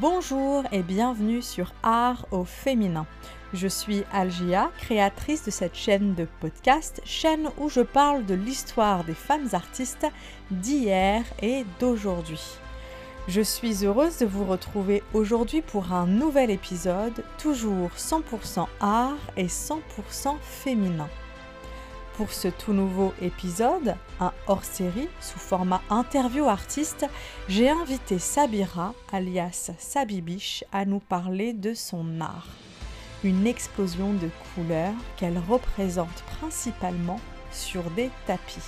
Bonjour et bienvenue sur Art au féminin. Je suis Algia, créatrice de cette chaîne de podcast, chaîne où je parle de l'histoire des femmes artistes d'hier et d'aujourd'hui. Je suis heureuse de vous retrouver aujourd'hui pour un nouvel épisode, toujours 100% art et 100% féminin. Pour ce tout nouveau épisode, un hors-série sous format interview artiste, j'ai invité Sabira, alias Sabibiche, à nous parler de son art. Une explosion de couleurs qu'elle représente principalement sur des tapis.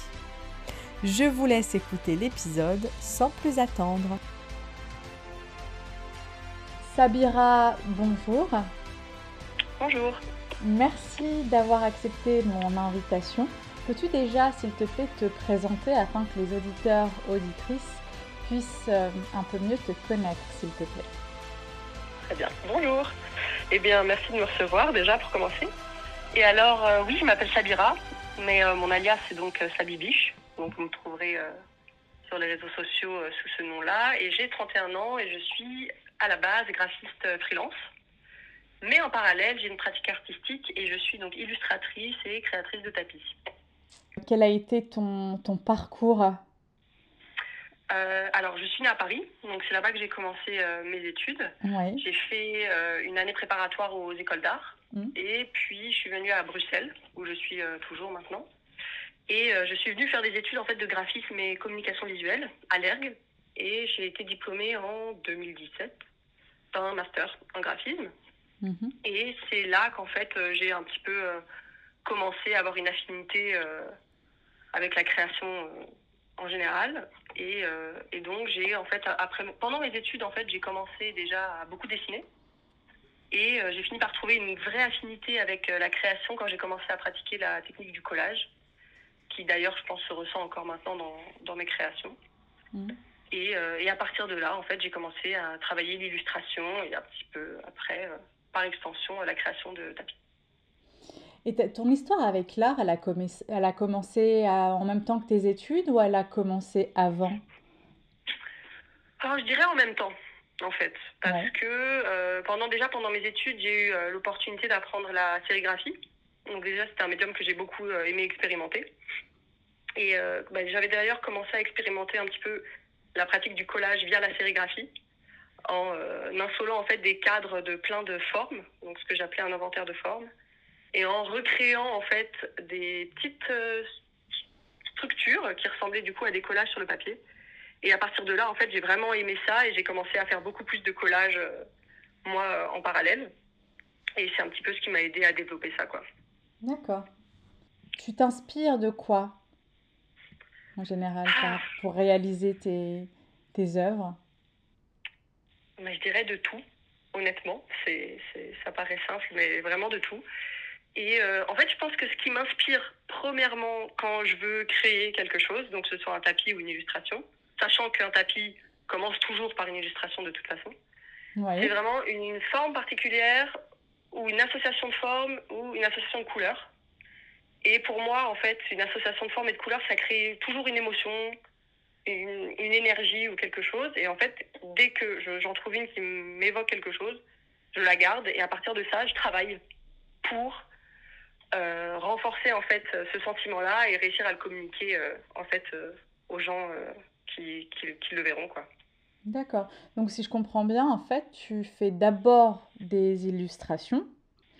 Je vous laisse écouter l'épisode sans plus attendre. Sabira, bonjour. Bonjour. Merci d'avoir accepté mon invitation. Peux-tu déjà, s'il te plaît, te présenter afin que les auditeurs, auditrices puissent euh, un peu mieux te connaître, s'il te plaît? Très bien. Bonjour. Eh bien, merci de me recevoir déjà pour commencer. Et alors, euh, oui, je m'appelle Sabira, mais euh, mon alias c'est donc Sabibiche. Donc vous me trouverez sur les réseaux sociaux sous ce nom-là. Et j'ai 31 ans et je suis à la base graphiste freelance. Mais en parallèle, j'ai une pratique artistique et je suis donc illustratrice et créatrice de tapis. Quel a été ton, ton parcours? Euh, alors, je suis née à Paris, donc c'est là-bas que j'ai commencé euh, mes études. J'ai fait euh, une année préparatoire aux écoles d'art, mmh. et puis je suis venue à Bruxelles, où je suis toujours maintenant. Et je suis venue faire des études en fait de graphisme et communication visuelle à l'ERG, et j'ai été diplômée en 2017 d'un master en graphisme. Mhm. Et c'est là qu'en fait, euh, j'ai un petit peu euh, commencé à avoir une affinité euh, avec la création en général. Et, et donc, j'ai en fait, après, pendant mes études, en fait, j'ai commencé déjà à beaucoup dessiner. Et j'ai fini par trouver une vraie affinité avec la création quand j'ai commencé à pratiquer la technique du collage, qui d'ailleurs, je pense, se ressent encore maintenant dans, dans mes créations. Mhm. Et, et, à partir de là, en fait, j'ai commencé à travailler l'illustration et un petit peu après par extension la création de tapis. Et ton histoire avec l'art, elle, a elle a commencé en même temps que tes études ou elle a commencé avant? Alors, Je dirais en même temps, en fait. Parce que euh, pendant, déjà pendant mes études, j'ai eu euh, l'opportunité d'apprendre la sérigraphie. Donc déjà, c'était un médium que j'ai beaucoup euh, aimé expérimenter. Et bah, j'avais d'ailleurs commencé à expérimenter un petit peu la pratique du collage via la sérigraphie en euh, insolant en fait des cadres de plein de formes, donc ce que j'appelais un inventaire de formes, et en recréant en fait des petites euh, structures qui ressemblaient du coup à des collages sur le papier. Et à partir de là, en fait, j'ai vraiment aimé ça et j'ai commencé à faire beaucoup plus de collages, euh, moi, en parallèle. Et c'est un petit peu ce qui m'a aidé à développer ça, quoi. D'accord. Tu t'inspires de quoi, en général, ah. pour réaliser tes, tes œuvres? Mais je dirais de tout, honnêtement. C'est, ça paraît simple, mais vraiment de tout. Et euh, en fait, je pense que ce qui m'inspire, premièrement, quand je veux créer quelque chose, donc que ce soit un tapis ou une illustration, sachant qu'un tapis commence toujours par une illustration de toute façon, c'est vraiment une, forme particulière ou une association de formes ou une association de couleurs. Et pour moi, en fait, une association de formes et de couleurs, ça crée toujours une émotion, une, énergie ou quelque chose. Et en fait, dès que j'en trouve une qui m'évoque quelque chose, je la garde et à partir de ça, je travaille pour euh, renforcer en fait ce sentiment-là et réussir à le communiquer euh, en fait euh, aux gens qui, qui, qui, le verront quoi. D'accord. Donc si je comprends bien, en fait, tu fais d'abord des illustrations.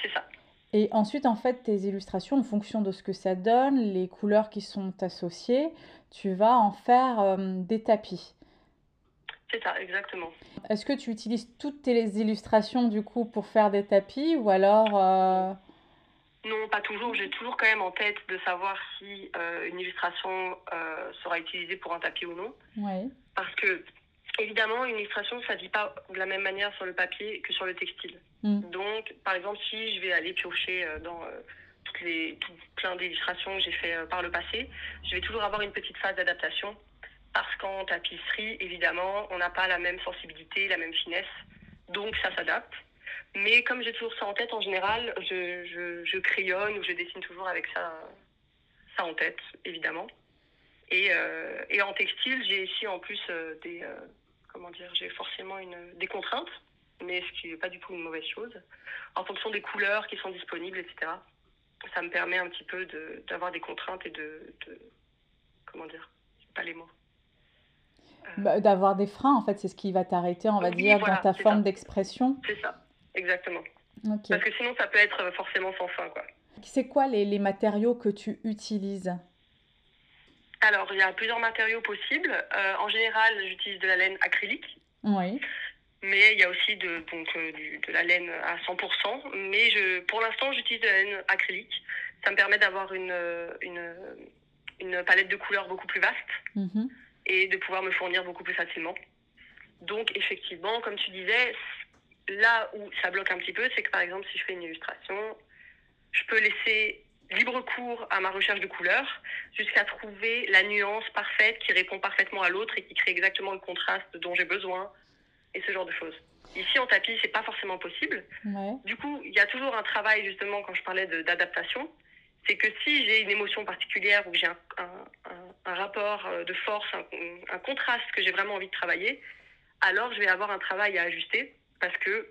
C'est ça. Et ensuite, en fait, tes illustrations, en fonction de ce que ça donne, les couleurs qui sont associées, tu vas en faire euh, des tapis. C'est ça, exactement. Est-ce que tu utilises toutes tes illustrations du coup pour faire des tapis ou alors euh, Non, pas toujours. J'ai toujours quand même en tête de savoir si euh, une illustration sera utilisée pour un tapis ou non. Oui. Parce que évidemment, une illustration, ça ne vit pas de la même manière sur le papier que sur le textile. Mm. Donc, par exemple, si je vais aller piocher dans toutes les, tout plein d'illustrations que j'ai fait euh, par le passé, je vais toujours avoir une petite phase d'adaptation parce qu'en tapisserie, évidemment, on n'a pas la même sensibilité, la même finesse, donc ça s'adapte. Mais comme j'ai toujours ça en tête, en général, je, je, je, crayonne ou je dessine toujours avec ça, ça en tête, évidemment. Et, euh, et en textile, j'ai ici en plus euh, des, comment dire, j'ai forcément une, des contraintes, mais ce qui n'est pas du tout une mauvaise chose, en fonction des couleurs qui sont disponibles, etc. Ça me permet un petit peu d'avoir des contraintes et de, de comment dire, pas les mots. Bah, d'avoir des freins, en fait, c'est ce qui va t'arrêter, on va dire, dans ta forme d'expression. C'est ça, exactement. Parce que sinon, ça peut être forcément sans fin, quoi. C'est quoi les, les, matériaux que tu utilises? Alors, il y a plusieurs matériaux possibles. Euh, en général, j'utilise de la laine acrylique. Oui. Mais il y a aussi de, donc, euh, de la laine à 100%. Mais je, pour l'instant, j'utilise de la laine acrylique. Ça me permet d'avoir une, une, une, palette de couleurs beaucoup plus vaste. Mm et de pouvoir me fournir beaucoup plus facilement. Donc effectivement, comme tu disais, là où ça bloque un petit peu, c'est que par exemple, si je fais une illustration, je peux laisser libre cours à ma recherche de couleurs jusqu'à trouver la nuance parfaite qui répond parfaitement à l'autre et qui crée exactement le contraste dont j'ai besoin et ce genre de choses. Ici en tapis, c'est pas forcément possible. Du coup, il y a toujours un travail justement quand je parlais d'adaptation c'est que si j'ai une émotion particulière ou que j'ai un, un, rapport euh, de force, un, contraste que j'ai vraiment envie de travailler, alors je vais avoir un travail à ajuster parce que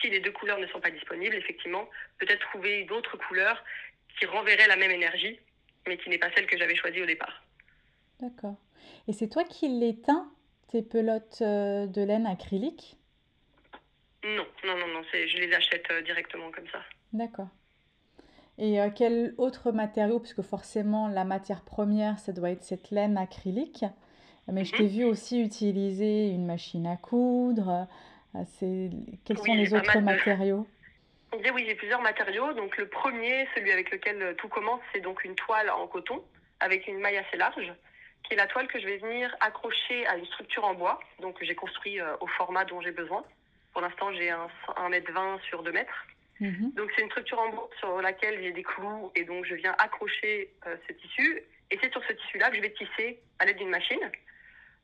si les deux couleurs ne sont pas disponibles, effectivement, peut-être trouver d'autres couleurs qui renverraient la même énergie, mais qui n'est pas celle que j'avais choisie au départ. D'accord. Et c'est toi qui l'éteins, tes pelotes euh, de laine acrylique? Non, non, non, non, je les achète euh, directement comme ça. D'accord. Et euh, quel autre matériau, puisque forcément la matière première, ça doit être cette laine acrylique. Mais je t'ai mhm. vu aussi utiliser une machine à coudre. Euh. Quels sont les autres matériaux? Oui, j'ai plusieurs matériaux. Donc le premier, celui avec lequel euh, tout commence, c'est donc une toile en coton avec une maille assez large, qui est la toile que je vais venir accrocher à une structure en bois. Donc j'ai construit au format dont j'ai besoin. Pour l'instant, j'ai un 1m20 sur 2 mètres. Mhm. Donc c'est une structure en bois sur laquelle j'ai des clous et donc je viens accrocher euh, ce tissu. Et c'est sur ce tissu-là que je vais tisser à l'aide d'une machine.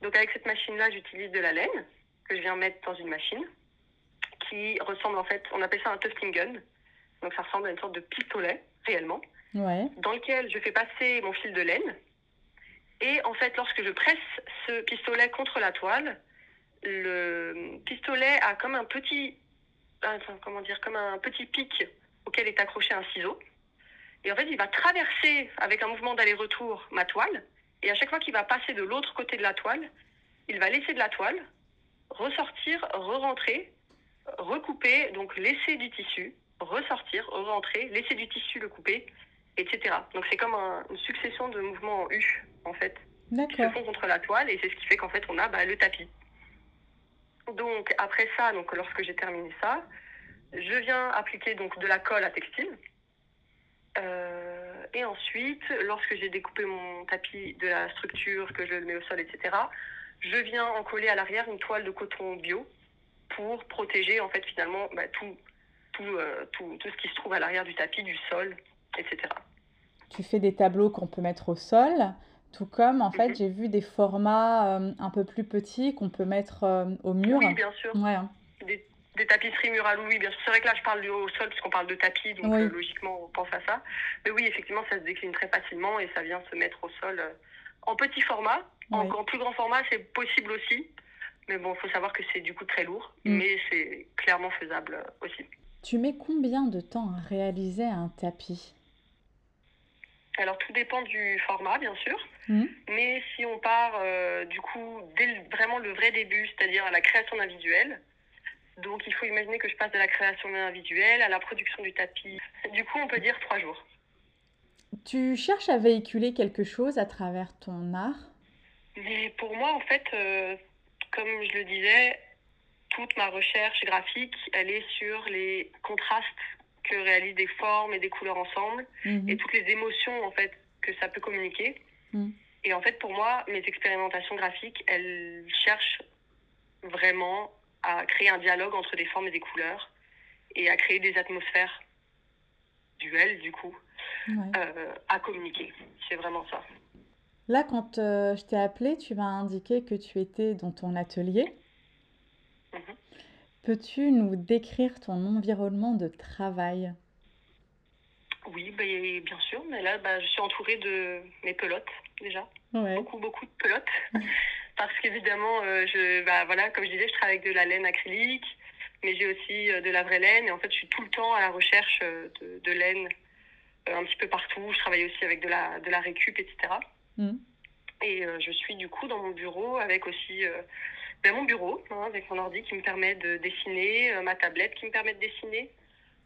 Donc avec cette machine-là, j'utilise de la laine que je viens mettre dans une machine qui ressemble en fait, on appelle ça un tufting gun. Donc ça ressemble à une sorte de pistolet réellement, dans lequel je fais passer mon fil de laine. Et en fait, lorsque je presse ce pistolet contre la toile, le pistolet a comme un petit comment dire, comme un petit pic auquel est accroché un ciseau. Et en fait, il va traverser avec un mouvement d'aller-retour ma toile. Et à chaque fois qu'il va passer de l'autre côté de la toile, il va laisser de la toile, ressortir, re-rentrer, recouper, donc laisser du tissu, ressortir, re-rentrer, laisser du tissu, le couper, etc. Donc c'est comme une succession de mouvements en U, en fait, qui se font contre la toile. Et c'est ce qui fait qu'en fait, on a bah, le tapis. Donc après ça, donc lorsque j'ai terminé ça, je viens appliquer donc de la colle à textile. Euh, et ensuite, lorsque j'ai découpé mon tapis de la structure, que je le mets au sol, etc., je viens en coller à l'arrière une toile de coton bio pour protéger en fait finalement bah, tout, tout, euh, tout, tout, ce qui se trouve à l'arrière du tapis, du sol, etc. Tu fais des tableaux qu'on peut mettre au sol tout comme, en fait, mhm. j'ai vu des formats euh, un peu plus petits qu'on peut mettre euh, au mur. Oui, bien sûr. Ouais. Hein. Des, des, tapisseries murales, oui, bien sûr. C'est vrai que là, je parle au sol puisqu'on parle de tapis, donc logiquement, on pense à ça. Mais oui, effectivement, ça se décline très facilement et ça vient se mettre au sol en petit format. En, plus grand format, c'est possible aussi. Mais bon, il faut savoir que c'est du coup très lourd, mm. mais c'est clairement faisable aussi. Tu mets combien de temps à réaliser un tapis? Alors tout dépend du format, bien sûr. Mmh. Mais si on part euh, du coup dès vraiment le vrai début, c'est-à-dire à la création d'un visuel, donc il faut imaginer que je passe de la création d'un visuel à la production du tapis. Du coup, on peut dire trois jours. Tu cherches à véhiculer quelque chose à travers ton art? Mais pour moi, en fait, euh, comme je le disais, toute ma recherche graphique, elle est sur les contrastes que réalisent des formes et des couleurs ensemble mhm. et toutes les émotions en fait que ça peut communiquer. Mhm. Et en fait, pour moi, mes expérimentations graphiques, elles cherchent vraiment à créer un dialogue entre des formes et des couleurs et à créer des atmosphères duelles, du coup, euh, à communiquer. C'est vraiment ça. Là, quand euh, je t'ai appelé, tu m'as indiqué que tu étais dans ton atelier. Mhm. Peux-tu nous décrire ton environnement de travail? Oui, bah, bien sûr. Mais là, bah, je suis entourée de mes pelotes déjà. Beaucoup, beaucoup de pelotes. parce qu'évidemment, je, bah, voilà, comme je disais, je travaille avec de la laine acrylique, mais j'ai aussi de la vraie laine. Et en fait, je suis tout le temps à la recherche de, de laine un petit peu partout. Je travaille aussi avec de la, de la récup, etc. Mm. Et je suis du coup dans mon bureau avec aussi ben, mon bureau, hein, avec mon ordi qui me permet de dessiner, ma tablette qui me permet de dessiner,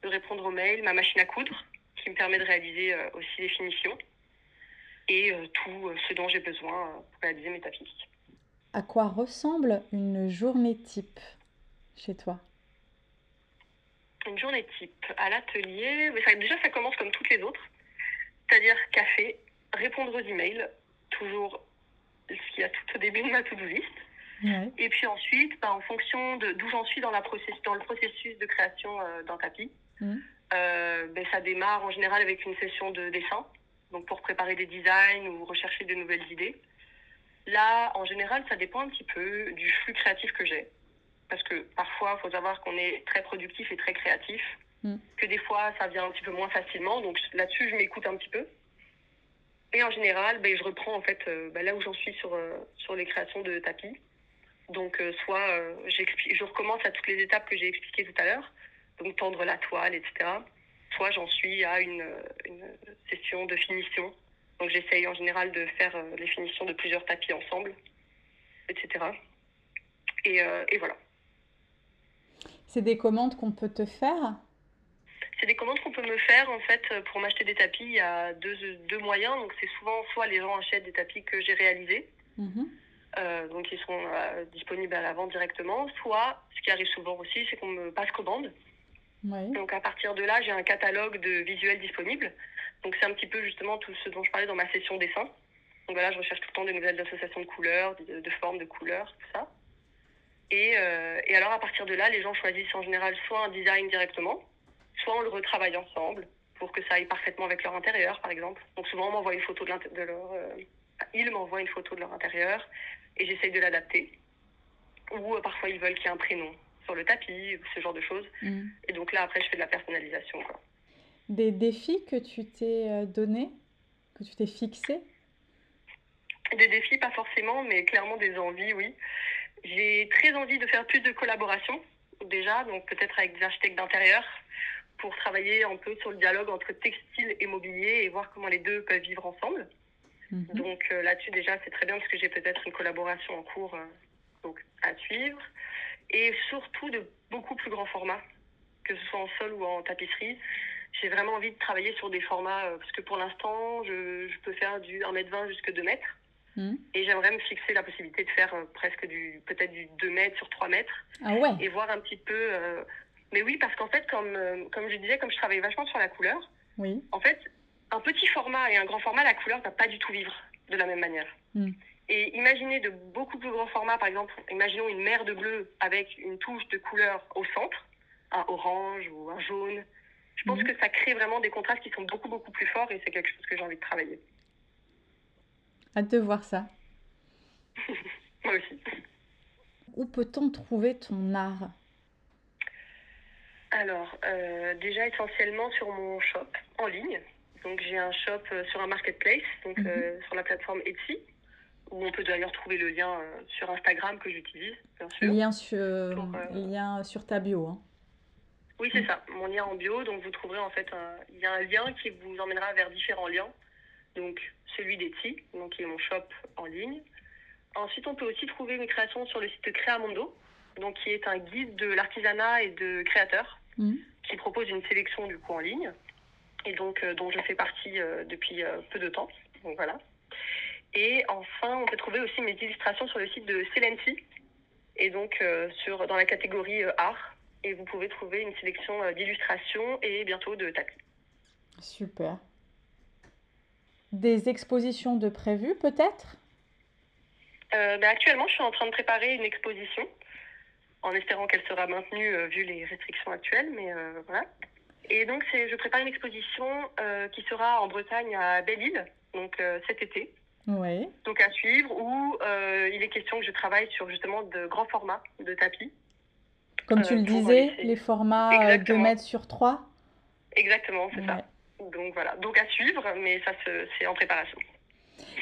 de répondre aux mails, ma machine à coudre qui me permet de réaliser aussi les finitions et euh, tout euh, ce dont j'ai besoin euh, pour réaliser mes tapis. À quoi ressemble une journée type chez toi? Une journée type à l'atelier, déjà ça commence comme toutes les autres, c'est-à-dire café, répondre aux emails, toujours ce qu'il y a tout au début de ma to-do list. Et puis ensuite, bah, en fonction d'où j'en suis dans, la process, dans le processus de création d'un tapis, mmh. ben, ça démarre en général avec une session de dessin donc pour préparer des designs ou rechercher de nouvelles idées. Là, en général, ça dépend un petit peu du flux créatif que j'ai. Parce que parfois, il faut savoir qu'on est très productif et très créatif, mm. que des fois, ça vient un petit peu moins facilement. Donc là-dessus, je m'écoute un petit peu. Et en général, ben, je reprends en fait euh, ben, là où j'en suis sur, euh, sur les créations de tapis. Donc euh, soit je recommence à toutes les étapes que j'ai expliquées tout à l'heure, donc tendre la toile, etc soit j'en suis à une, session de finition. Donc j'essaye en général de faire les finitions de plusieurs tapis ensemble, etc. Euh, et, voilà. C'est des commandes qu'on peut te faire? C'est des commandes qu'on peut me faire. En fait, pour m'acheter des tapis, il y a deux, deux moyens. Donc c'est souvent soit les gens achètent des tapis que j'ai réalisés. Euh, donc ils sont disponibles à la vente directement. Soit, ce qui arrive souvent aussi, c'est qu'on me passe commande. Donc à partir de là, j'ai un catalogue de visuels disponibles. Donc c'est un petit peu justement tout ce dont je parlais dans ma session dessin. Donc voilà, je recherche tout le temps de nouvelles associations de couleurs, de, formes, de couleurs, tout ça. Et, euh, et, alors à partir de là, les gens choisissent en général soit un design directement, soit on le retravaille ensemble pour que ça aille parfaitement avec leur intérieur, par exemple. Donc souvent on m'envoie une photo de, de leur, euh, ils m'envoient une photo de leur intérieur et j'essaye de l'adapter. Ou euh, parfois ils veulent qu'il y ait un prénom sur le tapis, ce genre de choses. Mm. Et donc là, après, je fais de la personnalisation. Quoi. Des défis que tu t'es euh, donné, que tu t'es fixé Des défis, pas forcément, mais clairement des envies, oui. J'ai très envie de faire plus de collaborations, déjà, donc peut-être avec des architectes d'intérieur, pour travailler un peu sur le dialogue entre textile et mobilier et voir comment les deux peuvent vivre ensemble. Mm-hmm. Donc euh, là-dessus, déjà, c'est très bien parce que j'ai peut-être une collaboration en cours euh, donc, à suivre et surtout de beaucoup plus grands formats, que ce soit en sol ou en tapisserie. J'ai vraiment envie de travailler sur des formats, euh, parce que pour l'instant, je, je, peux faire du 1m20 jusqu'à 2 mètres. Hmm. Et j'aimerais me fixer la possibilité de faire presque du, peut-être du 2 mètres sur 3 mètres. Ah ouais. Et voir un petit peu. Euh, mais oui, parce qu'en fait, comme, comme je disais, comme je travaille vachement sur la couleur, oui. en fait, un petit format et un grand format, la couleur ne va pas du tout vivre de la même manière. Hmm. Et imaginez de beaucoup plus grands formats, par exemple, imaginons une mer de bleu avec une touche de couleur au centre, un orange ou un jaune. Je pense mhm. que ça crée vraiment des contrastes qui sont beaucoup, beaucoup plus forts et c'est quelque chose que j'ai envie de travailler. Hâte de voir ça. Moi aussi. Où peut-on trouver ton art? Alors, euh, déjà essentiellement sur mon shop en ligne. Donc j'ai un shop euh, sur un marketplace, donc mhm. euh, sur la plateforme Etsy où on peut d'ailleurs trouver le lien euh, sur Instagram que j'utilise, bien sûr. Lien sur, lien sur ta bio. Hein. Oui, c'est mm. ça, mon lien en bio. Donc vous trouverez en fait, il y a un lien qui vous emmènera vers différents liens. Donc celui d'Etsy, donc qui est mon shop en ligne. Ensuite, on peut aussi trouver mes créations sur le site Créamondo, donc qui est un guide de l'artisanat et de créateurs, mm. qui propose une sélection du coup en ligne, et donc euh, dont je fais partie depuis peu de temps. Donc voilà. Et enfin, on peut trouver aussi mes illustrations sur le site de Celency, et donc euh, sur, dans la catégorie euh, art. Et vous pouvez trouver une sélection euh, d'illustrations et bientôt de tapis. Super. Des expositions de prévues peut-être? Ben, Actuellement, je suis en train de préparer une exposition, en espérant qu'elle sera maintenue vu les restrictions actuelles, mais voilà. Et donc, je prépare une exposition qui sera en Bretagne à Belle-Île, donc cet été. Oui. Donc à suivre, où euh, il est question que je travaille sur justement de grands formats de tapis. Comme tu le euh, disais, les formats 2 euh, mètres sur 3 Exactement, c'est ça. Donc voilà, donc à suivre, mais ça c'est en préparation.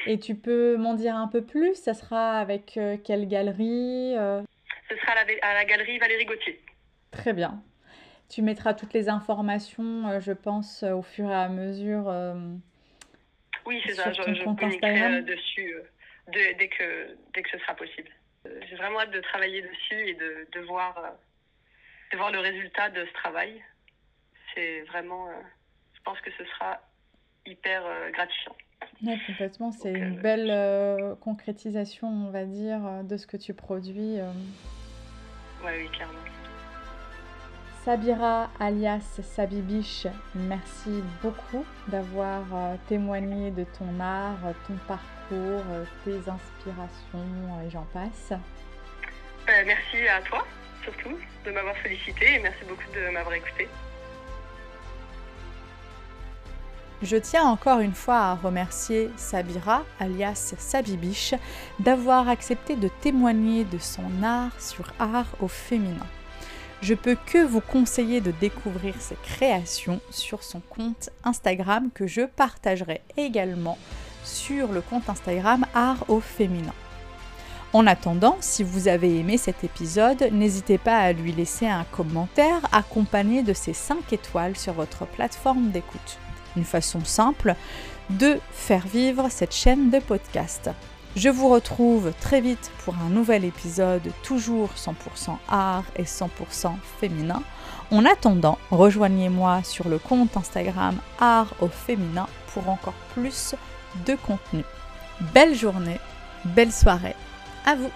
Et tu peux m'en dire un peu plus? Ça sera avec euh, quelle galerie euh? Ce sera à la, à la, galerie Valérie Gauthier. Très bien. Tu mettras toutes les informations, euh, je pense, au fur et à mesure. oui, c'est ça. Je, je dessus dès, que, dès que ce sera possible. J'ai vraiment hâte de travailler dessus et de, de, voir, de voir le résultat de ce travail. C'est vraiment. je pense que ce sera hyper gratifiant. Oui, complètement. C'est une euh, belle euh, concrétisation, on va dire, euh, de ce que tu produis. Oui, oui, clairement. Sabira alias Sabibiche, merci beaucoup d'avoir témoigné de ton art, ton parcours, tes inspirations et j'en passe. merci à toi, surtout, de m'avoir sollicité et merci beaucoup de m'avoir écouté. Je tiens encore une fois à remercier Sabira, alias Sabibiche, d'avoir accepté de témoigner de son art sur art au féminin. Je peux que vous conseiller de découvrir ses créations sur son compte Instagram que je partagerai également sur le compte Instagram Art au féminin. En attendant, si vous avez aimé cet épisode, n'hésitez pas à lui laisser un commentaire accompagné de ses 5 étoiles sur votre plateforme d'écoute une façon simple de faire vivre cette chaîne de podcast. Je vous retrouve très vite pour un nouvel épisode, toujours 100% art et 100% féminin. En attendant, rejoignez-moi sur le compte Instagram art au féminin pour encore plus de contenu. Belle journée, belle soirée, à vous